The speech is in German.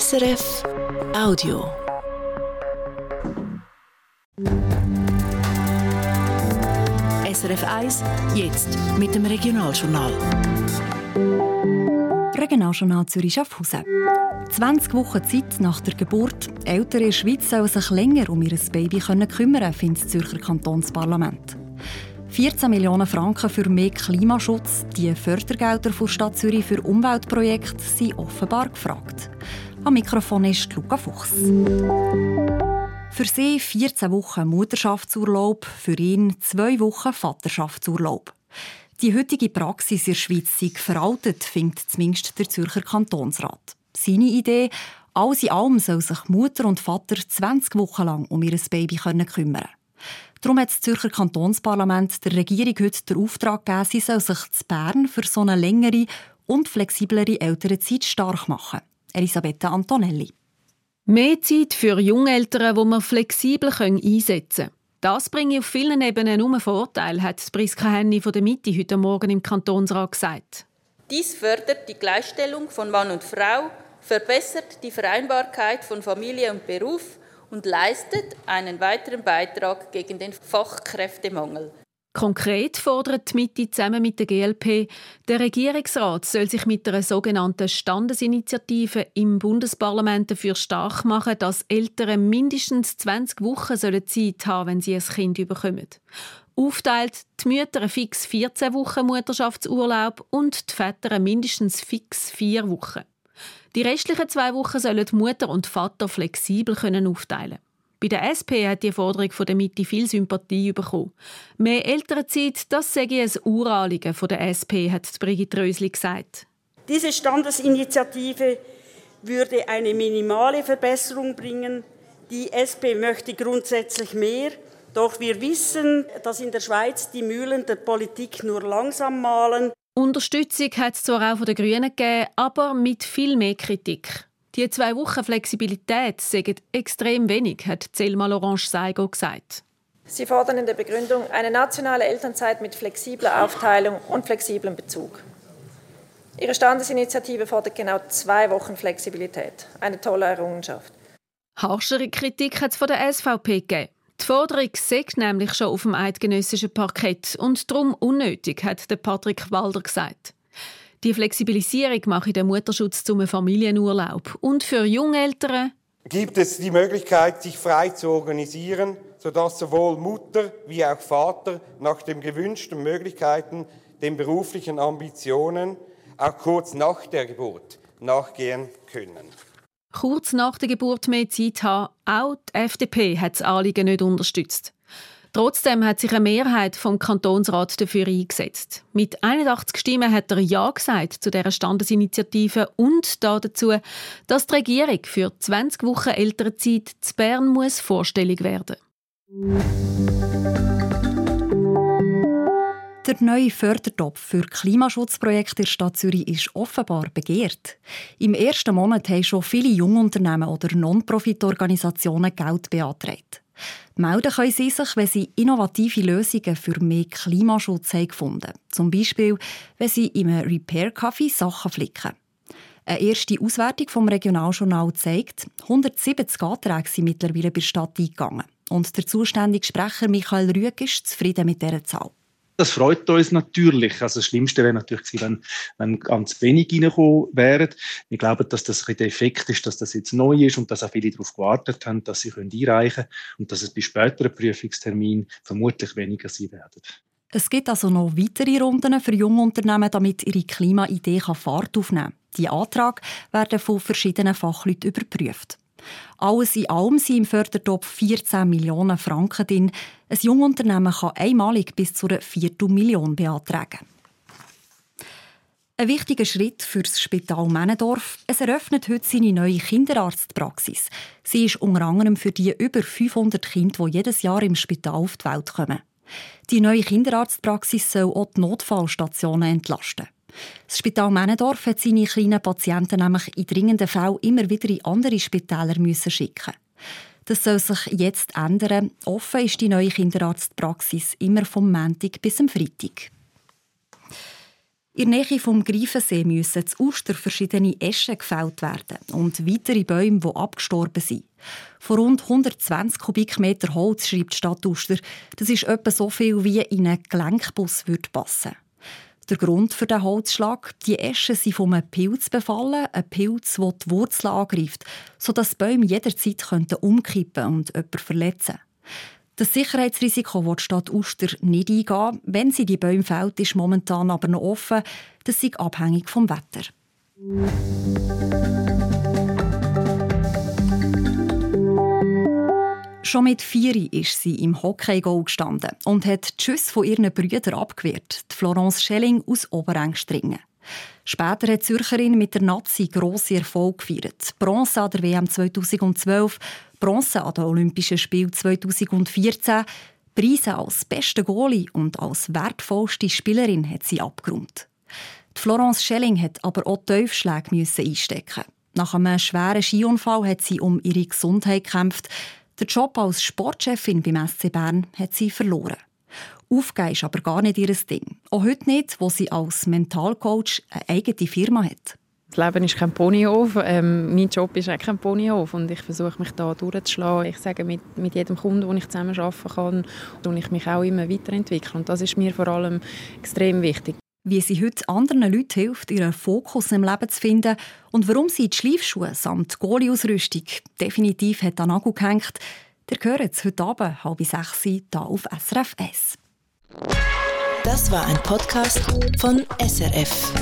SRF Audio. SRF 1, jetzt mit dem Regionaljournal. Regionaljournal Zürich Schaffhausen. 20 Wochen Zeit nach der Geburt. Eltern in der Schweiz sollen sich länger um ihr Baby kümmern, findet das Zürcher Kantonsparlament. 14 Millionen Franken für mehr Klimaschutz. Die Fördergelder von Stadt Zürich für Umweltprojekte sind offenbar gefragt. Am Mikrofon ist Luca Fuchs. Für sie 14 Wochen Mutterschaftsurlaub, für ihn zwei Wochen Vaterschaftsurlaub. Die heutige Praxis in der Schweiz sei veraltet, findet zumindest der Zürcher Kantonsrat. Seine Idee, alles in allem soll sich Mutter und Vater 20 Wochen lang um ihr Baby kümmern Darum hat das Zürcher Kantonsparlament der Regierung heute den Auftrag gegeben, sie soll sich zu Bern für so eine längere und flexiblere Elternzeit stark machen. Elisabetta Antonelli. Mehr Zeit für Jungeltern, die man flexibel einsetzen können. Das bringe auf vielen Ebenen nur Vorteil, hat Priska Henny von der Mitte heute Morgen im Kantonsrat gesagt. Dies fördert die Gleichstellung von Mann und Frau, verbessert die Vereinbarkeit von Familie und Beruf und leistet einen weiteren Beitrag gegen den Fachkräftemangel. Konkret fordert die Mitte zusammen mit der GLP, der Regierungsrat soll sich mit einer sogenannten Standesinitiative im Bundesparlament dafür stark machen, dass Eltern mindestens 20 Wochen Zeit haben wenn sie ein Kind bekommen. Aufteilt die Mütter fix 14 Wochen Mutterschaftsurlaub und die Väter mindestens fix 4 Wochen. Die restlichen zwei Wochen sollen Mutter und Vater flexibel können aufteilen Bei der SP hat die Forderung von der Mitte viel Sympathie bekommen. Mehr Elternzeit, das sage ich ein Uranliegen von der SP, hat Brigitte Rösli gesagt. Diese Standesinitiative würde eine minimale Verbesserung bringen. Die SP möchte grundsätzlich mehr. Doch wir wissen, dass in der Schweiz die Mühlen der Politik nur langsam malen. Unterstützung hat es zwar auch von den Grünen gegeben, aber mit viel mehr Kritik. Die zwei Wochen Flexibilität sagen extrem wenig, hat Selma Lorange Saigo gesagt. Sie fordern in der Begründung eine nationale Elternzeit mit flexibler Aufteilung und flexiblem Bezug. Ihre Standesinitiative fordert genau zwei Wochen Flexibilität. Eine tolle Errungenschaft. Harschere Kritik hat es von der SVP gegeben. Die Forderung sägt nämlich schon auf dem eidgenössischen Parkett und darum unnötig, hat Patrick Walder gesagt. Die Flexibilisierung mache den Mutterschutz zum Familienurlaub. Und für Jungeltern gibt es die Möglichkeit, sich frei zu organisieren, sodass sowohl Mutter wie auch Vater nach den gewünschten Möglichkeiten den beruflichen Ambitionen auch kurz nach der Geburt nachgehen können kurz nach der Geburt mehr Zeit haben. Auch die FDP hat das Anliegen nicht unterstützt. Trotzdem hat sich eine Mehrheit vom Kantonsrat dafür eingesetzt. Mit 81 Stimmen hat er Ja gesagt zu dieser Standesinitiative und dazu, dass die Regierung für 20 Wochen Elternzeit zu Bern muss vorstellig werden der neue Fördertopf für Klimaschutzprojekte in der Stadt Zürich ist offenbar begehrt. Im ersten Monat haben schon viele Jungunternehmen oder Non-Profit-Organisationen Geld beantragt. Melden können sie sich, wenn sie innovative Lösungen für mehr Klimaschutz haben gefunden Zum Beispiel, wenn sie im Repair-Café Sachen flicken. Eine erste Auswertung vom Regionaljournal zeigt, 170 Anträge sind mittlerweile bei der Stadt eingegangen. Und der zuständige Sprecher Michael Rüeg ist zufrieden mit dieser Zahl. Das freut uns natürlich. Also das Schlimmste wäre natürlich gewesen, wenn, wenn ganz wenig reingekommen wären. Wir glauben, dass das ein der Effekt ist, dass das jetzt neu ist und dass auch viele darauf gewartet haben, dass sie können einreichen können und dass es bei späteren Prüfungsterminen vermutlich weniger sein werden. Es gibt also noch weitere Runden für junge Unternehmen, damit ihre Klimaidee Fahrt aufnehmen kann. Die Anträge werden von verschiedenen Fachleuten überprüft. Alles in allem sind im Fördertopf 14 Millionen Franken drin. Ein Jungunternehmen kann einmalig bis zu einer Viertelmillion beantragen. Ein wichtiger Schritt für das Spital Männendorf. Es eröffnet heute seine neue Kinderarztpraxis. Sie ist unter anderem für die über 500 Kinder, die jedes Jahr im Spital auf die Welt kommen. Die neue Kinderarztpraxis soll auch die Notfallstationen entlasten. Das Spital Männendorf hat seine kleinen Patienten nämlich in dringenden Fällen immer wieder in andere Spitäler müssen schicken. Das soll sich jetzt ändern. Offen ist die neue Kinderarztpraxis immer vom Montag bis zum Freitag. In der Nähe vom Greifensee müssen zu Uster verschiedene Eschen gefällt werden und weitere Bäume, die abgestorben sind. Von rund 120 Kubikmeter Holz schreibt die Stadt Uster, das ist etwa so viel, wie in einen Gelenkbus passen würde. Der Grund für den Holzschlag, die Eschen sind von einem Pilz befallen, ein Pilz, der die Wurzeln angreift, sodass die Bäume jederzeit umkippen und jemanden verletzen Das Sicherheitsrisiko will die Stadt Uster nicht eingehen. Wenn sie die Bäume fällt, ist momentan aber noch offen. Das ist abhängig vom Wetter. Schon mit vier ist sie im Hockey-Goal gestanden und hat die Schüsse von ihren Brüdern abgewehrt, die Florence Schelling aus Oberengstringen. Später hat die Zürcherin mit der Nazi grosse Erfolg gefeiert. Bronze an der WM 2012, Bronze an den Olympischen Spielen 2014, Preise als beste Goalie und als wertvollste Spielerin hat sie abgerundet. Die Florence Schelling hat aber auch Tiefschläge einstecken. Nach einem schweren Skiunfall hat sie um ihre Gesundheit gekämpft. Der Job als Sportchefin beim SC Bern hat sie verloren. Aufgeben ist aber gar nicht ihr Ding. Auch heute nicht, wo sie als Mentalcoach eine eigene Firma hat. Das Leben ist kein Ponyhof. Ähm, mein Job ist auch kein Ponyhof. Und ich versuche mich da durchzuschlagen. Ich sage, mit, mit jedem Kunden, den ich zusammen arbeiten kann, und ich mich auch immer weiterentwickeln. Und das ist mir vor allem extrem wichtig wie sie heute anderen Leuten hilft, ihren Fokus im Leben zu finden und warum sie die Schleifschuhe samt Goalie-Ausrüstung definitiv hat an Nagel gehängt, der gehört es heute Abend halb sechs hier auf SRF 1. Das war ein Podcast von SRF.